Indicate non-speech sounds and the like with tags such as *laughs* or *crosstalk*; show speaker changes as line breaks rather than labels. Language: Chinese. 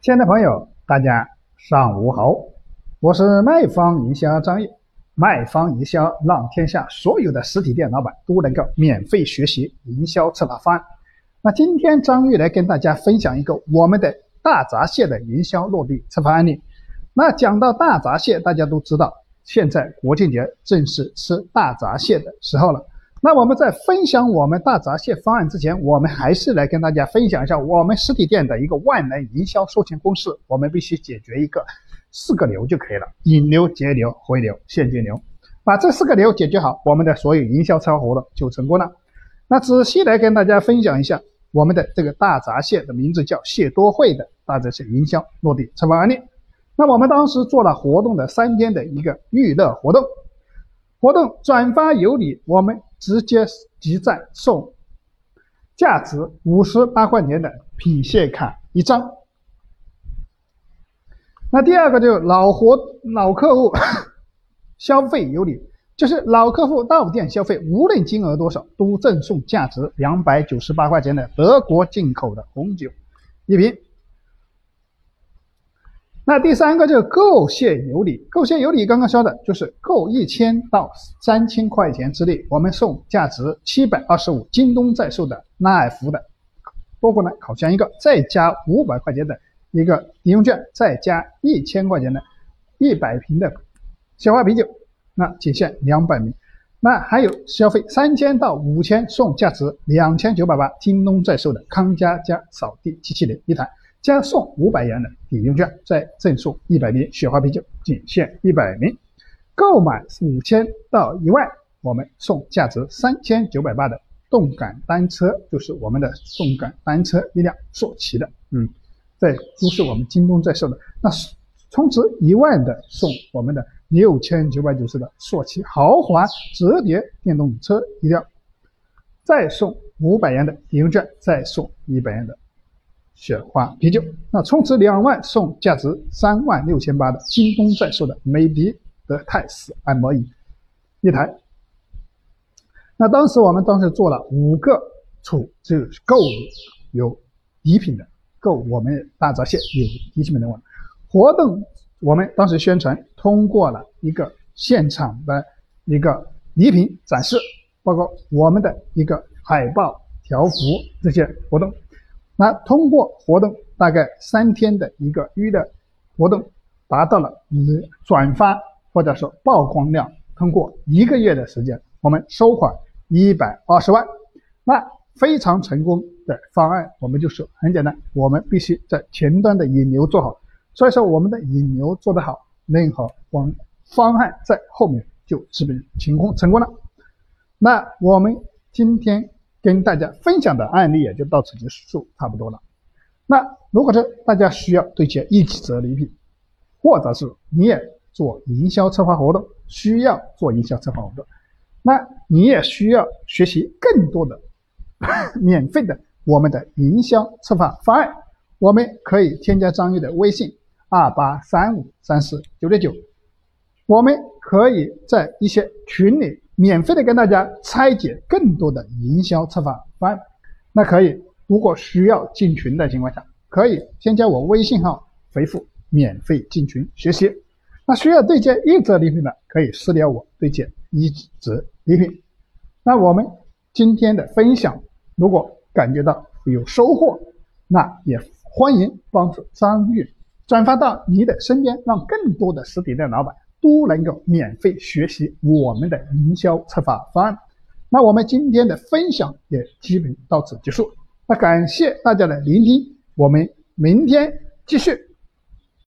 亲爱的朋友，大家上午好，我是卖方营销张毅。卖方营销让天下所有的实体店老板都能够免费学习营销策划方案。那今天张玉来跟大家分享一个我们的大闸蟹的营销落地策划案例。那讲到大闸蟹，大家都知道，现在国庆节正是吃大闸蟹的时候了。那我们在分享我们大闸蟹方案之前，我们还是来跟大家分享一下我们实体店的一个万能营销售前公式。我们必须解决一个四个流就可以了：引流、截流、回流、现金流。把这四个流解决好，我们的所有营销策划活动就成功了。那仔细来跟大家分享一下我们的这个大闸蟹的名字叫蟹多会的大闸蟹营销落地策划案例。那我们当时做了活动的三天的一个预热活动，活动转发有礼，我们。直接集赞送价值五十八块钱的品蟹卡一张。那第二个就是老活老客户消费有礼，就是老客户到店消费，无论金额多少，都赠送价值两百九十八块钱的德国进口的红酒一瓶。那第三个就是购蟹有礼，购蟹有礼刚刚说的就是购一千到三千块钱之内，我们送价值七百二十五京东在售的纳尔夫的多功能烤箱一个，再加五百块钱的一个抵用券，再加一千块钱的一百瓶的雪花啤酒，那仅限两百名。那还有消费三千到五千送价值两千九百八京东在售的康佳佳扫地机器人一台。加送五百元的抵用券，再赠送一百瓶雪花啤酒，仅限一百名。购买五千到一万，我们送价值三千九百八的动感单车，就是我们的动感单车一辆，索奇的，嗯，这都是我们京东在售的。那充值一万的，送我们的六千九百九十的索奇豪华折叠电动车一辆，再送五百元的抵用券，再送一百元的。雪花啤酒，那充值两万送价值三万六千八的京东在售的美的德泰斯按摩椅一台。那当时我们当时做了五个储，就是购有礼品的，购我们大闸蟹有礼品的活动，我们当时宣传通过了一个现场的一个礼品展示，包括我们的一个海报、条幅这些活动。那通过活动大概三天的一个预热活动，达到了你转发或者说曝光量，通过一个月的时间，我们收款一百二十万，那非常成功的方案，我们就是很简单，我们必须在前端的引流做好，所以说我们的引流做得好，任何方方案在后面就基本成功成功了。那我们今天。跟大家分享的案例也就到此结束，差不多了。那如果是大家需要对接一起折礼品，或者是你也做营销策划活动，需要做营销策划活动，那你也需要学习更多的 *laughs* 免费的我们的营销策划方案，我们可以添加张玉的微信二八三五三四九六九，我们可以在一些群里。免费的跟大家拆解更多的营销策划方案，那可以，如果需要进群的情况下，可以添加我微信号，回复免费进群学习。那需要对接一折礼品的，可以私聊我对接一折礼品。那我们今天的分享，如果感觉到有收获，那也欢迎帮助张玉转发到你的身边，让更多的实体店老板。都能够免费学习我们的营销策划方案。那我们今天的分享也基本到此结束。那感谢大家的聆听，我们明天继续。